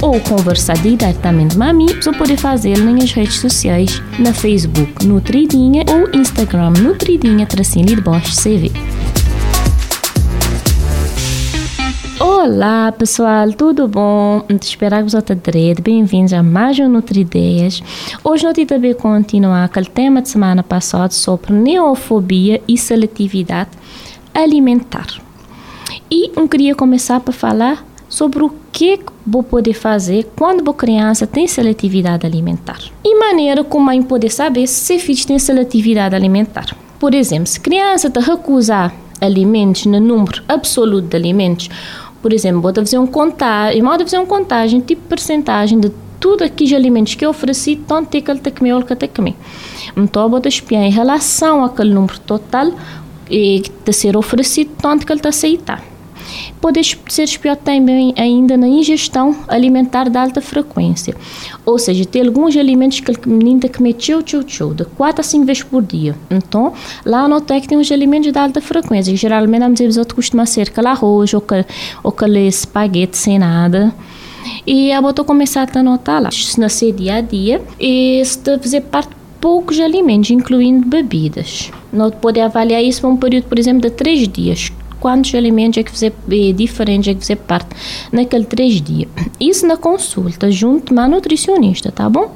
ou conversar diretamente com a mim, pode fazer nas redes sociais, na Facebook Nutridinha ou Instagram Nutridinha Tracinho de Bosch CV. Olá pessoal, tudo bom? Espero que você esteja Bem-vindos a mais um Nutrideias. Hoje nós também continuar aquele tema de semana passada sobre neofobia e seletividade alimentar. E eu queria começar para falar sobre o que vou poder fazer quando a criança tem seletividade alimentar. E maneira como a poder saber se o filho tem seletividade alimentar. Por exemplo, se a criança te recusar alimentos no número absoluto de alimentos, por exemplo, vou fazer um contagem, vou fazer uma contagem tipo percentagem de tudo aqueles alimentos que eu ofereci, tanto que ele que comer ou que que comer. Então, vou espiar em relação àquele número total e de ser oferecido, tanto que ele está aceitar. Pode ser espiado também ainda na ingestão alimentar de alta frequência, ou seja, tem alguns alimentos que o que comer tchau, tchau, de 4 a 5 vezes por dia. Então, lá no TEC tem uns alimentos de alta frequência, que geralmente a vezes costuma ser aquele arroz ou aquele, espaguete sem nada. E a botou começar a anotar lá, na ser dia a dia, e fazer parte poucos alimentos, incluindo bebidas. Nós podemos avaliar isso por um período, por exemplo, de 3 dias quantos alimentos é que você é diferente é que você parte naquele três dias. Isso na consulta junto com a nutricionista, tá bom?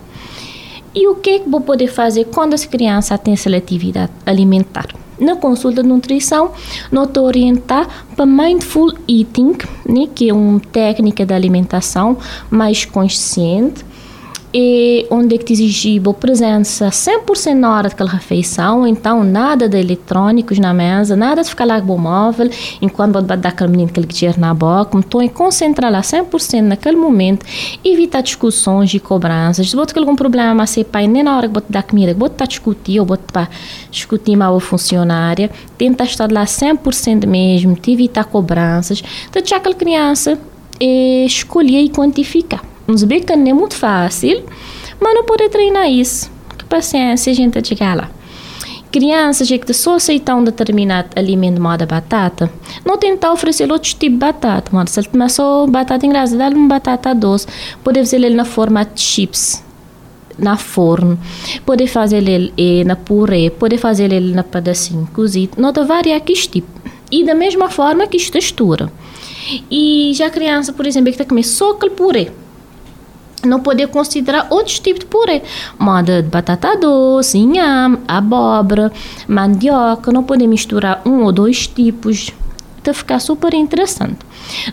E o que é que vou poder fazer quando essa criança tem seletividade alimentar? Na consulta de nutrição, nós orientar para mindful eating, né, que é uma técnica de alimentação mais consciente, e onde é que a presença? 100% na hora daquela refeição, então nada de eletrônicos na mesa, nada de ficar lá com o móvel, enquanto você dar aquele menino aquele dinheiro na boca, então é concentrar lá 100% naquele momento, evitar discussões e cobranças, se tem algum problema, você pai, nem na hora que você dá comida, que está discutir ou está discutir mal a funcionária, tenta estar lá 100% mesmo, te evitar cobranças, deixar aquela criança eh, escolher e quantificar. Uns não é muito fácil, mas não pode treinar isso. Que paciência a gente chegar lá. Crianças que só aceitam um determinado alimento moda batata, não tentar oferecer outros tipos de batata. Mas se ele só batata engraçada, dá uma batata doce. Pode fazer ele na forma de chips, na forno, pode fazer ele eh, na purê, pode fazer ele na pedacinho cozido. Nota variar que tipo. E da mesma forma que textura. E já a criança, por exemplo, que está comendo só aquele purê, não poder considerar outros tipos de purê, moda de batata doce, inhame, abóbora, mandioca, não poder misturar um ou dois tipos, vai ficar super interessante.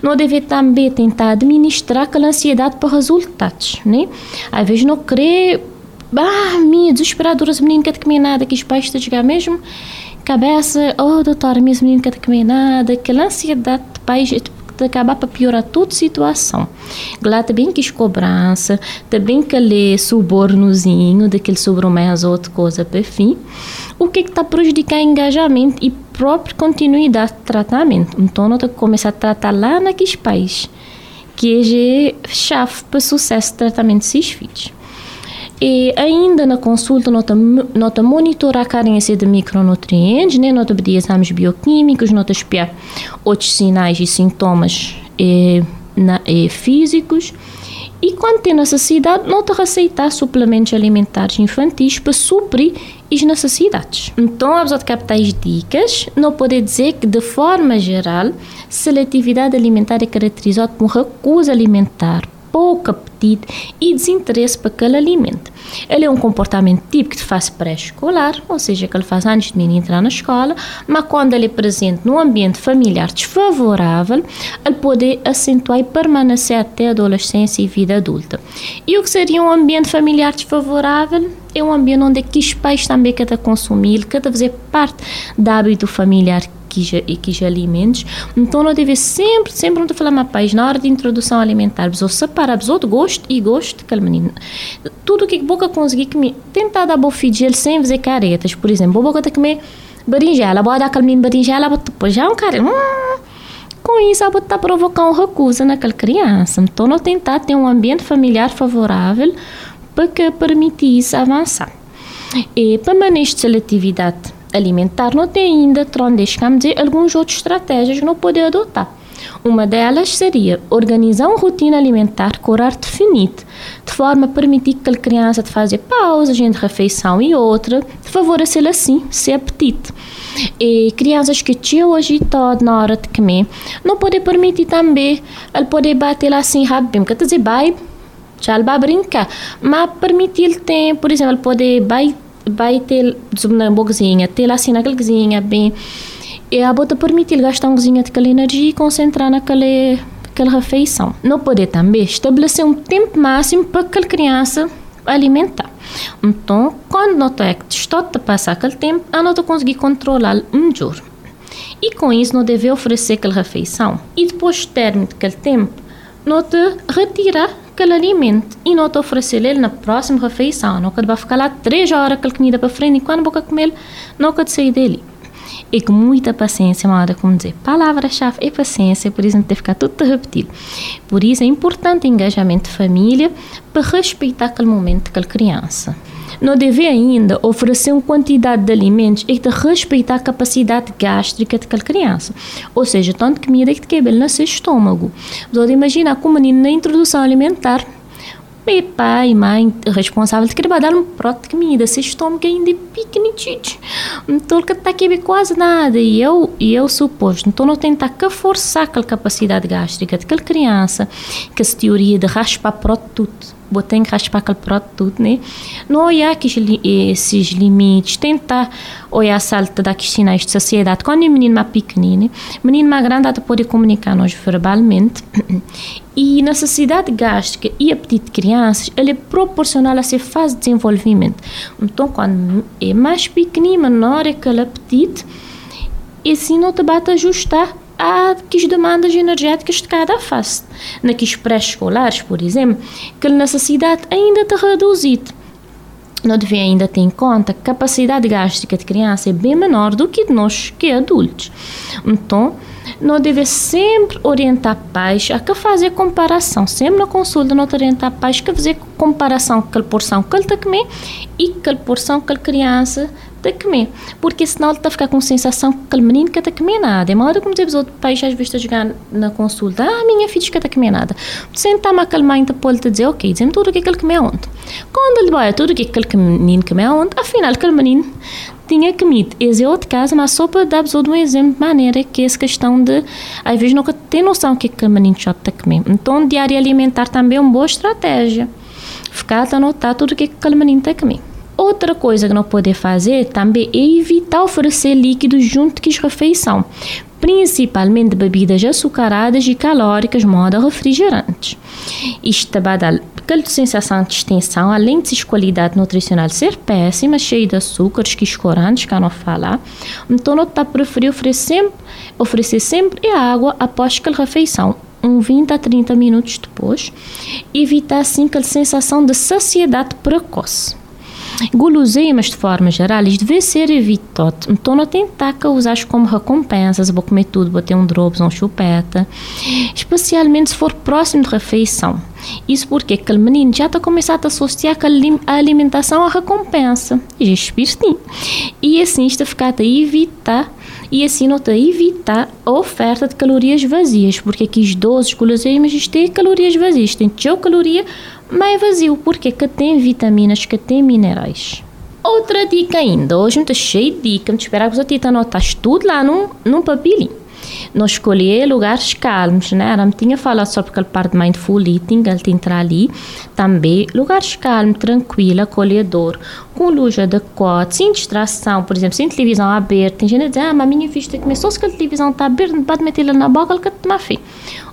Não deve também tentar administrar aquela ansiedade para resultados, né? Às vezes não querer, ah, minha desesperadora, esse menino quer comer nada, que os pais estão chegar mesmo, cabeça, oh doutora, minha menino quer comer nada, aquela ansiedade de pais, de acabar para piorar toda a situação. Lá também que cobrança, também que lê subornozinho, daquele sobrou mais outra coisa para fim. O que está prejudicando engajamento e própria continuidade de tratamento. Então, nós temos que começar a tratar lá naqueles países que é chave para o sucesso do tratamento desses filhos. E ainda na consulta, nota, nota monitorar a carência de micronutrientes, né? nota pedir exames bioquímicos, nota espiar outros sinais e sintomas eh, na, eh, físicos. E quando tem necessidade, nota receitar suplementos alimentares infantis para suprir as necessidades. Então, a de captar as dicas, não pode dizer que, de forma geral, seletividade alimentar é caracterizada por recusa alimentar pouco apetite e desinteresse para aquele alimento. Ele é um comportamento típico de fase pré-escolar, ou seja, que ele faz antes de menino entrar na escola, mas quando ele é presente num ambiente familiar desfavorável, ele pode acentuar e permanecer até a adolescência e vida adulta. E o que seria um ambiente familiar desfavorável? É um ambiente onde é que os pais também querem consumir, cada fazer parte do hábito familiar que, que alimentos. Então, não deve sempre, sempre não falar mais país na hora de introdução alimentar, ou separar o gosto e gosto que menino. Tudo que boca conseguir comer, tentar dar bom feijão sem fazer caretas, por exemplo, boca tem que comer berinjela, pode dar aquele menino berinjela, depois já é um cara. Hum, com isso, ela está provocando recusa naquela criança. Então, não tentar ter um ambiente familiar favorável para que permitisse avançar. E para manejo de seletividade alimentar, não tem ainda, deixamos dizer, algumas outras estratégias não pode adotar. Uma delas seria organizar uma rotina alimentar com horário definido, de forma a permitir que a criança de fazer pausas entre refeição e outra, de favorecer assim seu apetite. E crianças que tinham agitado na hora de comer, não pode permitir também ele poder bater assim rápido, quer dizer, vai, já vai brincar, mas permitir tempo, por exemplo, ele poder vai vai ter na boquinha, ter naquela cozinha bem e a bota permite gastar um de energia e concentrar naquela aquela refeição. Não pode também estabelecer um tempo máximo para aquela criança alimentar. Então, quando nota é está a passar aquele tempo, a nota conseguir controlar melhor. E com isso, não deve oferecer aquela refeição. E depois do término daquele tempo, nota retirar aquele alimento e não te oferecer ele na próxima refeição. Não que vai ficar lá três horas aquela comida para frente e quando boca comer, não que sair dele. E com muita paciência, uma hora como dizer, palavra-chave é paciência, por isso não tem que ficar tudo a repetir. Por isso é importante o engajamento de família para respeitar aquele momento daquela criança não deve ainda oferecer uma quantidade de alimentos e de respeitar a capacidade gástrica daquela criança. Ou seja, tanto comida que quebra no seu estômago. Você imagina com o menino na introdução alimentar meu pai e mãe responsável de querer dar um prato de comida, se estômago ainda é pequenininho. Então, ele está aqui quase nada. E eu, e eu suposto, então, não tentar que forçar aquela capacidade gástrica daquela criança, que essa teoria de raspar prato tudo botei que raspar aquele prato tudo, né? Não olhar esses limites, tentar olhar a salta daqueles sinais de sociedade. Quando o menino mais pequenino, o menino mais grande até pode comunicar nós verbalmente. E necessidade gástrica e apetite de crianças, ele é proporcional a essa fase de desenvolvimento. Então, quando é mais pequenino, menor é aquele apetite, e assim não te bate ajustar há demandas energéticas de cada fase. Naqueles pré-escolares, por exemplo, que a necessidade ainda está reduzida. Não deve ainda ter em conta que a capacidade gástrica de criança é bem menor do que de nós, que adultos. Então, não deve sempre orientar pais a que fazer comparação. Sempre na consulta, não orientar pais a fazer comparação com a porção que ele está comer e com a porção que a criança que comer. Porque senão ele a ficar com a sensação que aquele menino que está a comer nada. É uma hora como dizer os outros pais às vezes a jogar na consulta, ah, minha filha que está a comer nada. Sentar-me aquele mãe da pode te dizer, ok, dizem tudo o que, é que ele comeu ontem. Quando ele vai tudo o que, é que aquele menino comeu ontem, afinal aquele menino tinha comido. Esse é outro caso, mas só para dar um exemplo de maneira que essa questão de, às vezes, nunca tem noção do que aquele menino já a comer. Então, diário alimentar também é uma boa estratégia. Ficar a anotar tudo o que aquele menino a comer. Outra coisa que não pode fazer também é evitar oferecer líquidos junto com a refeição, principalmente bebidas açucaradas e calóricas, modo refrigerantes. Isto vai dar aquela sensação de extensão, além de sua qualidade nutricional ser péssima, cheia de açúcares, que escorantes, que não falar, então não está preferir oferecer sempre, oferecer sempre água após aquela refeição, um 20 a 30 minutos depois, evitar assim aquela sensação de saciedade precoce. Guloseimas, de forma geral, devem ser evitados. Então, não tentar usar como recompensas, vou comer tudo, vou ter um drops, um chupeta, especialmente se for próximo de refeição. Isso porque aquele menino já está começando a associar a alimentação à recompensa. E E assim está ficar a evitar e assim não a evitar a oferta de calorias vazias, porque aqui os doces guloseimas têm calorias vazias, tem caloria é vazio, porque que tem vitaminas, que tem minerais. Outra dica ainda, hoje estou cheio de dicas, me esperar que você anotar tudo lá num, num papelinho. Nós escolher lugares calmos, né? Ela me tinha falado sobre aquela parte de mindful eating, ela tem entrar ali. Também lugares calmos, tranquilo, acolhedor, com luz adequada, sem distração, por exemplo, sem televisão aberta. Tem gente que diz, ah, mas a minha vista começou, se a televisão está aberta, não pode meter ela na boca, ela quer tomar fé.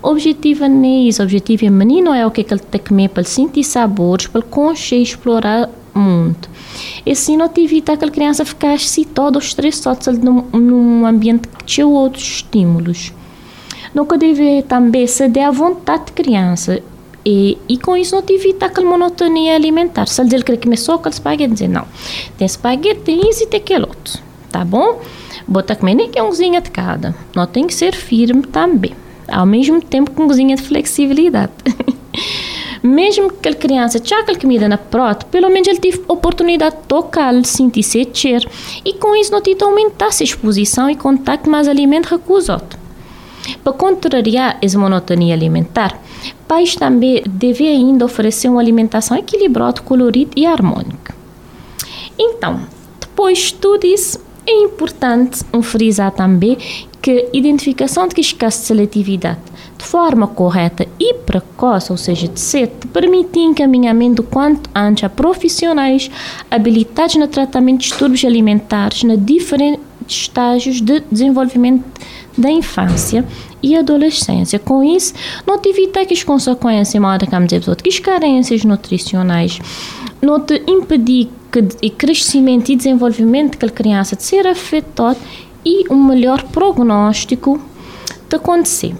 O objetivo não é isso, objetivo é menino é o que, é que ele tem que comer para sentir sabores, para conhecer e explorar o mundo. E assim não te evita aquela criança ficar excitada ou estressada num, num ambiente que tinha outros estímulos. Nunca deve também ceder à vontade de criança. E, e com isso não te evita aquela monotonia alimentar. Se ele quer comer só aquele espaguete, dizer não. Tem espaguete, tem isso e tem aquele outro. Tá bom? Bota comer nem que é umzinha de cada. Não tem que ser firme também. Ao mesmo tempo com cozinha de flexibilidade. Mesmo que a criança aquela comida na prota, pelo menos ele teve oportunidade de tocar, sentir se cheiro. E com isso não tive aumentar a exposição e contato mais alimento outros. Para contrariar essa monotonia alimentar, pais também devem ainda oferecer uma alimentação equilibrada, colorida e harmônica. Então, depois de tudo isso, é importante frisar também que identificação de escasso de seletividade de forma correta e precoce, ou seja, de cedo, permite encaminhamento quanto antes a profissionais habilitados no tratamento de distúrbios alimentares na diferentes estágios de desenvolvimento da infância e adolescência. Com isso, não te evita que as consequências, como dizer, que as carências nutricionais não te impedir que o crescimento e desenvolvimento da criança de ser afetado e um melhor prognóstico de acontecer.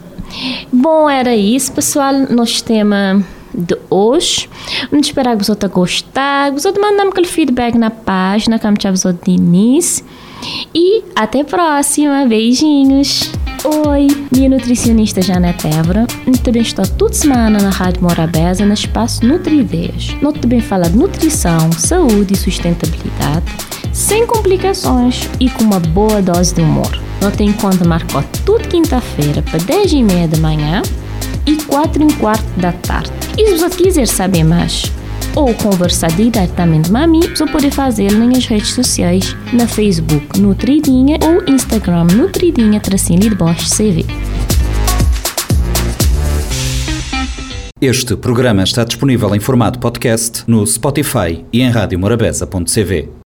Bom, era isso, pessoal, nosso tema de hoje. Vamos esperar que vocês tenham gostado. Vocês mandam aquele feedback na página, como tinha de início. E até a próxima. Beijinhos. Oi, minha nutricionista Janete Évora. Eu também estou toda semana na Rádio Morabeza, no espaço Nutrideias. Nós também fala de nutrição, saúde e sustentabilidade, sem complicações e com uma boa dose de humor. Nós tem conta marcou tudo quinta-feira para 10 e meia da manhã e 4 e quarto da tarde. E se você quiser saber mais, ou conversar diretamente com a mim, você pode fazê-lo nas redes sociais, na Facebook Nutridinha ou Instagram Nutridinha Tracinho de Bosch CV. Este programa está disponível em formato podcast no Spotify e em radiomorabeza.cv.